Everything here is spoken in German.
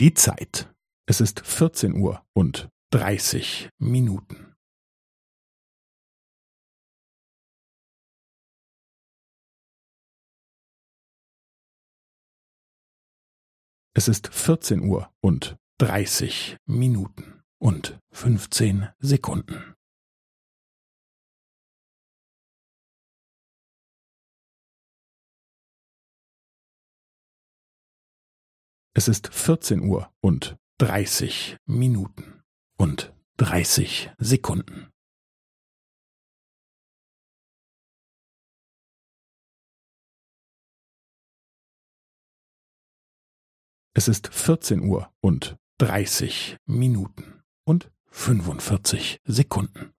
Die Zeit. Es ist vierzehn Uhr und dreißig Minuten. Es ist vierzehn Uhr und dreißig Minuten und fünfzehn Sekunden. Es ist vierzehn Uhr und dreißig Minuten und dreißig Sekunden. Es ist vierzehn Uhr und dreißig Minuten und fünfundvierzig Sekunden.